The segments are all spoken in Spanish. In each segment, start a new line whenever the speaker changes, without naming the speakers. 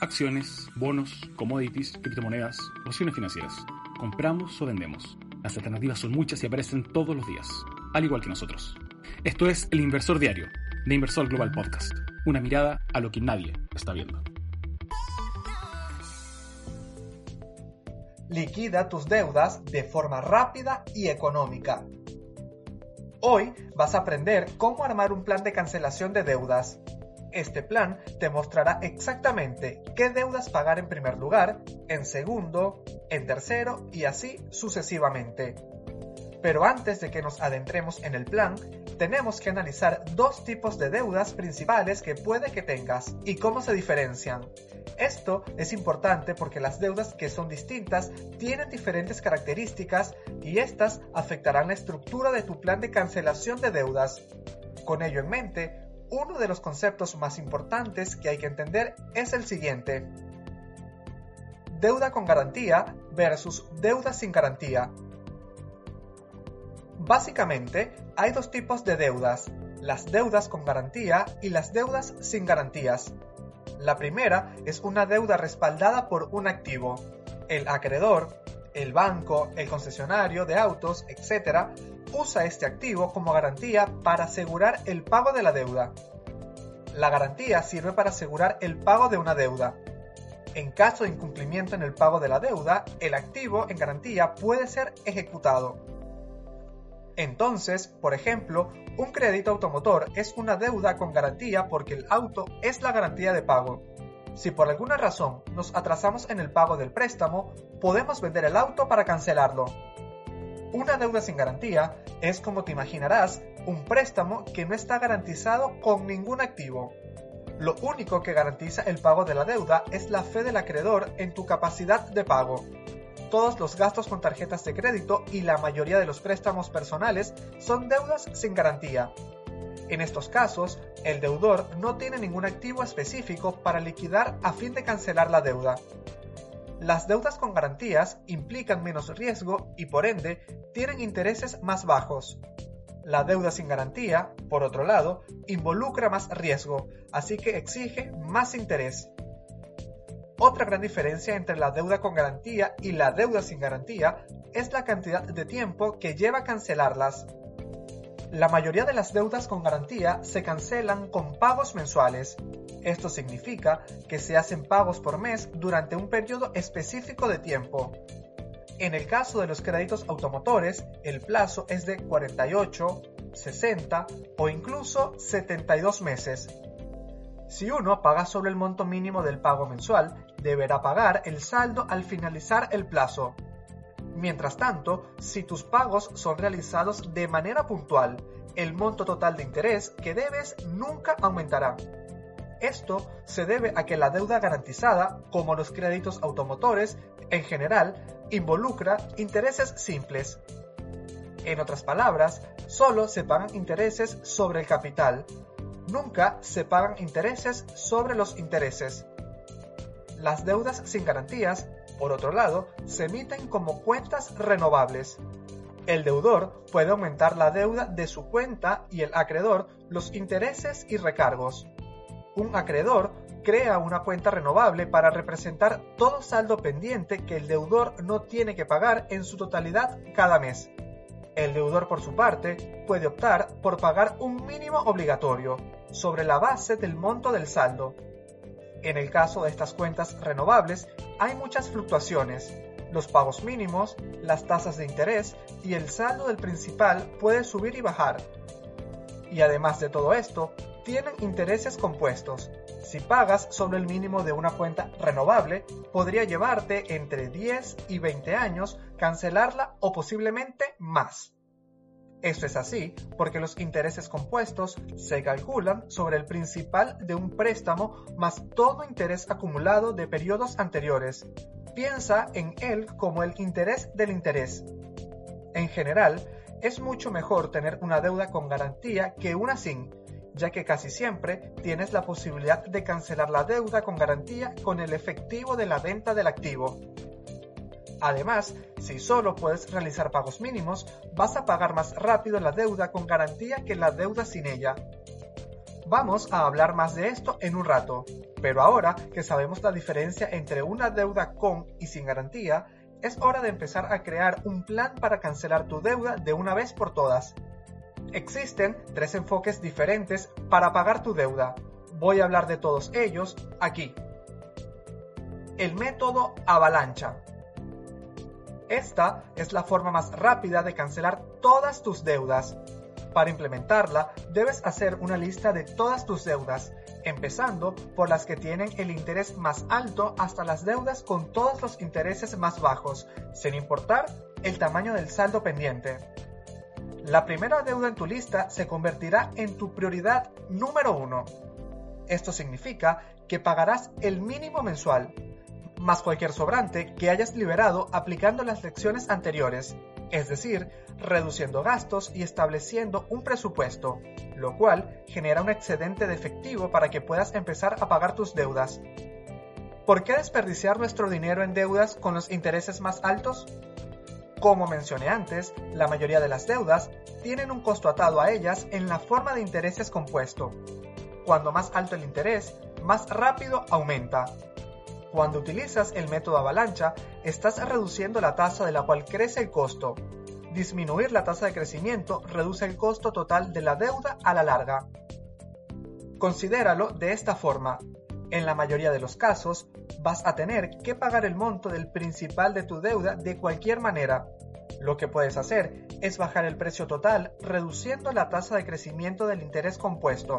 Acciones, bonos, commodities, criptomonedas, opciones financieras. Compramos o vendemos. Las alternativas son muchas y aparecen todos los días, al igual que nosotros. Esto es El Inversor Diario, de Inversor Global Podcast. Una mirada a lo que nadie está viendo.
Liquida tus deudas de forma rápida y económica. Hoy vas a aprender cómo armar un plan de cancelación de deudas este plan te mostrará exactamente qué deudas pagar en primer lugar, en segundo, en tercero y así sucesivamente. Pero antes de que nos adentremos en el plan, tenemos que analizar dos tipos de deudas principales que puede que tengas y cómo se diferencian. Esto es importante porque las deudas que son distintas tienen diferentes características y estas afectarán la estructura de tu plan de cancelación de deudas. Con ello en mente, uno de los conceptos más importantes que hay que entender es el siguiente. Deuda con garantía versus deuda sin garantía. Básicamente, hay dos tipos de deudas, las deudas con garantía y las deudas sin garantías. La primera es una deuda respaldada por un activo. El acreedor, el banco, el concesionario de autos, etc., usa este activo como garantía para asegurar el pago de la deuda. La garantía sirve para asegurar el pago de una deuda. En caso de incumplimiento en el pago de la deuda, el activo en garantía puede ser ejecutado. Entonces, por ejemplo, un crédito automotor es una deuda con garantía porque el auto es la garantía de pago. Si por alguna razón nos atrasamos en el pago del préstamo, podemos vender el auto para cancelarlo. Una deuda sin garantía es, como te imaginarás, un préstamo que no está garantizado con ningún activo. Lo único que garantiza el pago de la deuda es la fe del acreedor en tu capacidad de pago. Todos los gastos con tarjetas de crédito y la mayoría de los préstamos personales son deudas sin garantía. En estos casos, el deudor no tiene ningún activo específico para liquidar a fin de cancelar la deuda. Las deudas con garantías implican menos riesgo y por ende tienen intereses más bajos. La deuda sin garantía, por otro lado, involucra más riesgo, así que exige más interés. Otra gran diferencia entre la deuda con garantía y la deuda sin garantía es la cantidad de tiempo que lleva cancelarlas. La mayoría de las deudas con garantía se cancelan con pagos mensuales. Esto significa que se hacen pagos por mes durante un periodo específico de tiempo. En el caso de los créditos automotores, el plazo es de 48, 60 o incluso 72 meses. Si uno paga sobre el monto mínimo del pago mensual, deberá pagar el saldo al finalizar el plazo. Mientras tanto, si tus pagos son realizados de manera puntual, el monto total de interés que debes nunca aumentará. Esto se debe a que la deuda garantizada, como los créditos automotores, en general, involucra intereses simples. En otras palabras, solo se pagan intereses sobre el capital, nunca se pagan intereses sobre los intereses. Las deudas sin garantías por otro lado, se emiten como cuentas renovables. El deudor puede aumentar la deuda de su cuenta y el acreedor los intereses y recargos. Un acreedor crea una cuenta renovable para representar todo saldo pendiente que el deudor no tiene que pagar en su totalidad cada mes. El deudor, por su parte, puede optar por pagar un mínimo obligatorio sobre la base del monto del saldo, en el caso de estas cuentas renovables, hay muchas fluctuaciones. Los pagos mínimos, las tasas de interés y el saldo del principal puede subir y bajar. Y además de todo esto, tienen intereses compuestos. Si pagas sobre el mínimo de una cuenta renovable, podría llevarte entre 10 y 20 años cancelarla o posiblemente más. Esto es así porque los intereses compuestos se calculan sobre el principal de un préstamo más todo interés acumulado de periodos anteriores. Piensa en él como el interés del interés. En general, es mucho mejor tener una deuda con garantía que una sin, ya que casi siempre tienes la posibilidad de cancelar la deuda con garantía con el efectivo de la venta del activo. Además, si solo puedes realizar pagos mínimos, vas a pagar más rápido la deuda con garantía que la deuda sin ella. Vamos a hablar más de esto en un rato, pero ahora que sabemos la diferencia entre una deuda con y sin garantía, es hora de empezar a crear un plan para cancelar tu deuda de una vez por todas. Existen tres enfoques diferentes para pagar tu deuda. Voy a hablar de todos ellos aquí. El método avalancha. Esta es la forma más rápida de cancelar todas tus deudas. Para implementarla, debes hacer una lista de todas tus deudas, empezando por las que tienen el interés más alto hasta las deudas con todos los intereses más bajos, sin importar el tamaño del saldo pendiente. La primera deuda en tu lista se convertirá en tu prioridad número uno. Esto significa que pagarás el mínimo mensual, más cualquier sobrante que hayas liberado aplicando las lecciones anteriores, es decir, reduciendo gastos y estableciendo un presupuesto, lo cual genera un excedente de efectivo para que puedas empezar a pagar tus deudas. ¿Por qué desperdiciar nuestro dinero en deudas con los intereses más altos? Como mencioné antes, la mayoría de las deudas tienen un costo atado a ellas en la forma de intereses compuesto. Cuando más alto el interés, más rápido aumenta, cuando utilizas el método avalancha, estás reduciendo la tasa de la cual crece el costo. Disminuir la tasa de crecimiento reduce el costo total de la deuda a la larga. Considéralo de esta forma. En la mayoría de los casos, vas a tener que pagar el monto del principal de tu deuda de cualquier manera. Lo que puedes hacer es bajar el precio total reduciendo la tasa de crecimiento del interés compuesto.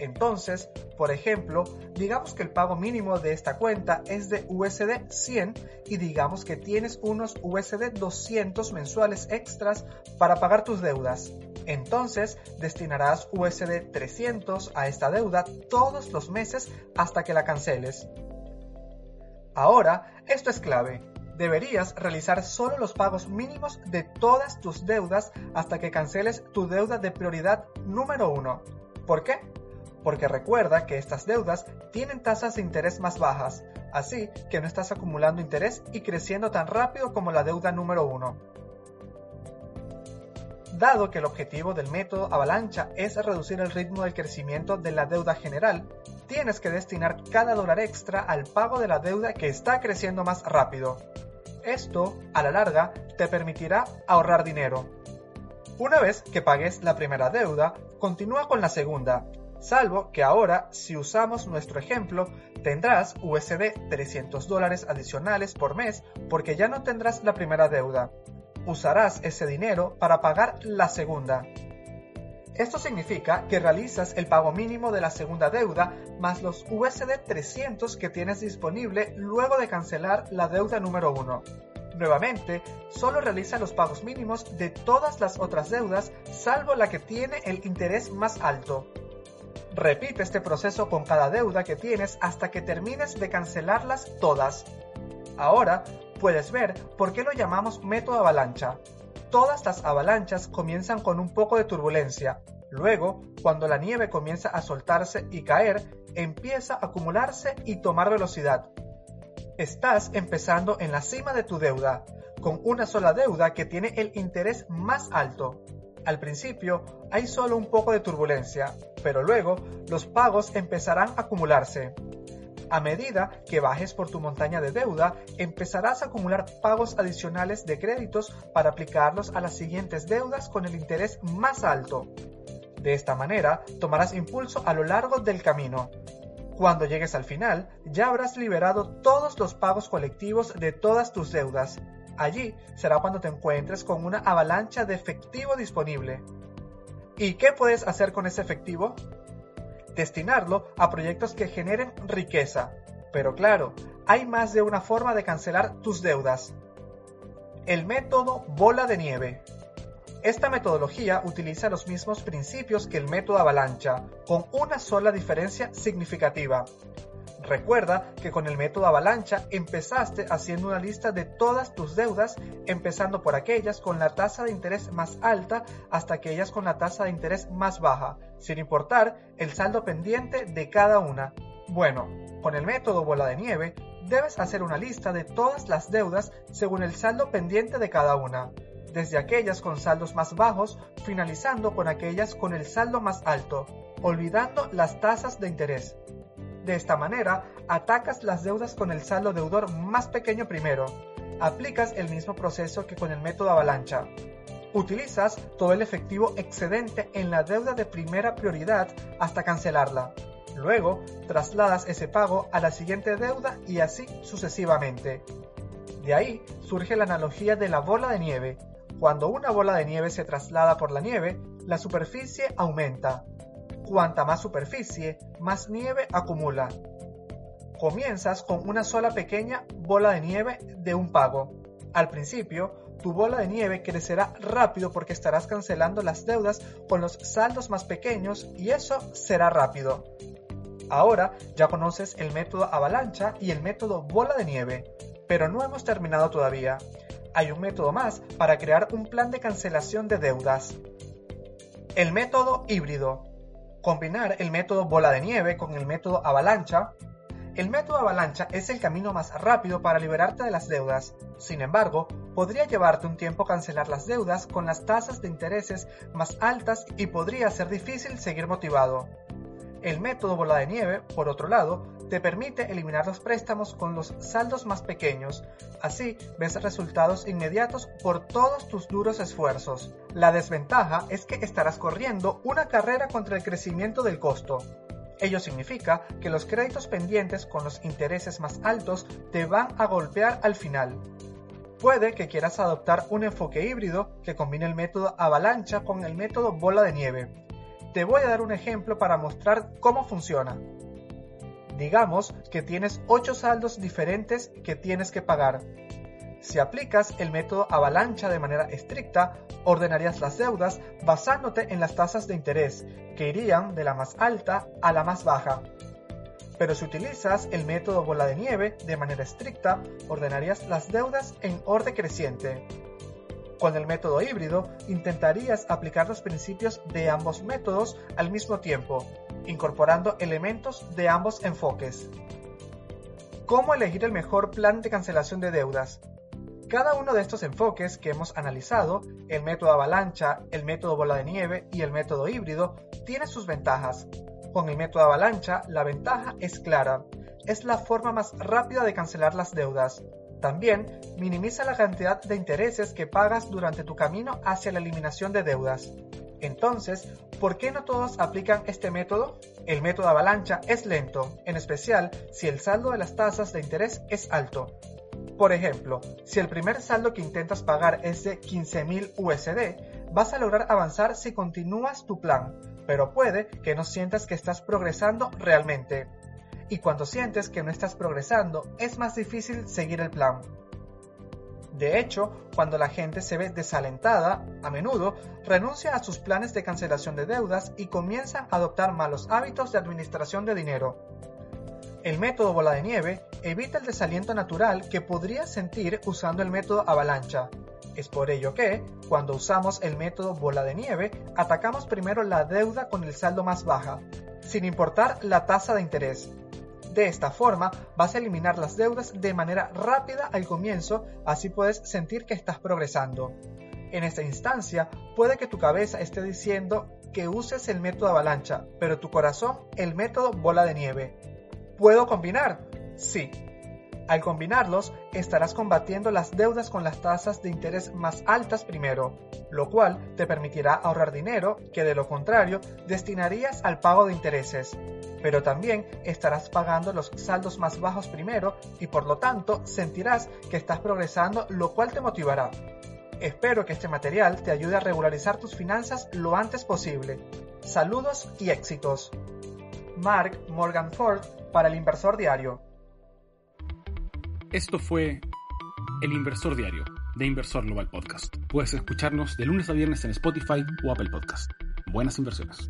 Entonces, por ejemplo, digamos que el pago mínimo de esta cuenta es de USD 100 y digamos que tienes unos USD 200 mensuales extras para pagar tus deudas. Entonces, destinarás USD 300 a esta deuda todos los meses hasta que la canceles. Ahora, esto es clave. Deberías realizar solo los pagos mínimos de todas tus deudas hasta que canceles tu deuda de prioridad número 1. ¿Por qué? Porque recuerda que estas deudas tienen tasas de interés más bajas, así que no estás acumulando interés y creciendo tan rápido como la deuda número 1. Dado que el objetivo del método avalancha es reducir el ritmo del crecimiento de la deuda general, tienes que destinar cada dólar extra al pago de la deuda que está creciendo más rápido. Esto, a la larga, te permitirá ahorrar dinero. Una vez que pagues la primera deuda, continúa con la segunda Salvo que ahora, si usamos nuestro ejemplo, tendrás USD 300 dólares adicionales por mes porque ya no tendrás la primera deuda. Usarás ese dinero para pagar la segunda. Esto significa que realizas el pago mínimo de la segunda deuda más los USD 300 que tienes disponible luego de cancelar la deuda número 1. Nuevamente, solo realiza los pagos mínimos de todas las otras deudas salvo la que tiene el interés más alto. Repite este proceso con cada deuda que tienes hasta que termines de cancelarlas todas. Ahora puedes ver por qué lo llamamos método avalancha. Todas las avalanchas comienzan con un poco de turbulencia. Luego, cuando la nieve comienza a soltarse y caer, empieza a acumularse y tomar velocidad. Estás empezando en la cima de tu deuda, con una sola deuda que tiene el interés más alto. Al principio hay solo un poco de turbulencia, pero luego los pagos empezarán a acumularse. A medida que bajes por tu montaña de deuda, empezarás a acumular pagos adicionales de créditos para aplicarlos a las siguientes deudas con el interés más alto. De esta manera, tomarás impulso a lo largo del camino. Cuando llegues al final, ya habrás liberado todos los pagos colectivos de todas tus deudas, Allí será cuando te encuentres con una avalancha de efectivo disponible. ¿Y qué puedes hacer con ese efectivo? Destinarlo a proyectos que generen riqueza. Pero claro, hay más de una forma de cancelar tus deudas. El método bola de nieve. Esta metodología utiliza los mismos principios que el método avalancha, con una sola diferencia significativa. Recuerda que con el método avalancha empezaste haciendo una lista de todas tus deudas, empezando por aquellas con la tasa de interés más alta hasta aquellas con la tasa de interés más baja, sin importar el saldo pendiente de cada una. Bueno, con el método bola de nieve, debes hacer una lista de todas las deudas según el saldo pendiente de cada una, desde aquellas con saldos más bajos, finalizando con aquellas con el saldo más alto, olvidando las tasas de interés. De esta manera, atacas las deudas con el saldo deudor más pequeño primero. Aplicas el mismo proceso que con el método avalancha. Utilizas todo el efectivo excedente en la deuda de primera prioridad hasta cancelarla. Luego, trasladas ese pago a la siguiente deuda y así sucesivamente. De ahí surge la analogía de la bola de nieve. Cuando una bola de nieve se traslada por la nieve, la superficie aumenta, Cuanta más superficie, más nieve acumula. Comienzas con una sola pequeña bola de nieve de un pago. Al principio, tu bola de nieve crecerá rápido porque estarás cancelando las deudas con los saldos más pequeños y eso será rápido. Ahora ya conoces el método avalancha y el método bola de nieve, pero no hemos terminado todavía. Hay un método más para crear un plan de cancelación de deudas. El método híbrido combinar el método bola de nieve con el método avalancha. El método avalancha es el camino más rápido para liberarte de las deudas. Sin embargo, podría llevarte un tiempo cancelar las deudas con las tasas de intereses más altas y podría ser difícil seguir motivado. El método bola de nieve, por otro lado, te permite eliminar los préstamos con los saldos más pequeños. Así ves resultados inmediatos por todos tus duros esfuerzos. La desventaja es que estarás corriendo una carrera contra el crecimiento del costo. Ello significa que los créditos pendientes con los intereses más altos te van a golpear al final. Puede que quieras adoptar un enfoque híbrido que combine el método avalancha con el método bola de nieve te voy a dar un ejemplo para mostrar cómo funciona. Digamos que tienes 8 saldos diferentes que tienes que pagar. Si aplicas el método avalancha de manera estricta, ordenarías las deudas basándote en las tasas de interés, que irían de la más alta a la más baja. Pero si utilizas el método bola de nieve de manera estricta, ordenarías las deudas en orden creciente. Con el método híbrido, intentarías aplicar los principios de ambos métodos al mismo tiempo, incorporando elementos de ambos enfoques. ¿Cómo elegir el mejor plan de cancelación de deudas? Cada uno de estos enfoques que hemos analizado, el método avalancha, el método bola de nieve y el método híbrido, tiene sus ventajas. Con el método avalancha, la ventaja es clara. Es la forma más rápida de cancelar las deudas. También minimiza la cantidad de intereses que pagas durante tu camino hacia la eliminación de deudas. Entonces, ¿por qué no todos aplican este método? El método avalancha es lento, en especial si el saldo de las tasas de interés es alto. Por ejemplo, si el primer saldo que intentas pagar es de 15.000 USD, vas a lograr avanzar si continúas tu plan, pero puede que no sientas que estás progresando realmente y cuando sientes que no estás progresando es más difícil seguir el plan. De hecho, cuando la gente se ve desalentada, a menudo renuncia a sus planes de cancelación de deudas y comienza a adoptar malos hábitos de administración de dinero. El método bola de nieve evita el desaliento natural que podrías sentir usando el método avalancha. Es por ello que, cuando usamos el método bola de nieve, atacamos primero la deuda con el saldo más baja, sin importar la tasa de interés, de esta forma vas a eliminar las deudas de manera rápida al comienzo, así puedes sentir que estás progresando. En esta instancia puede que tu cabeza esté diciendo que uses el método avalancha, pero tu corazón el método bola de nieve. ¿Puedo combinar? Sí, al combinarlos, estarás combatiendo las deudas con las tasas de interés más altas primero, lo cual te permitirá ahorrar dinero que de lo contrario destinarías al pago de intereses. Pero también estarás pagando los saldos más bajos primero y por lo tanto sentirás que estás progresando, lo cual te motivará. Espero que este material te ayude a regularizar tus finanzas lo antes posible. Saludos y éxitos. Mark Morgan Ford para el Inversor Diario.
Esto fue El Inversor Diario de Inversor Global Podcast. Puedes escucharnos de lunes a viernes en Spotify o Apple Podcast. Buenas inversiones.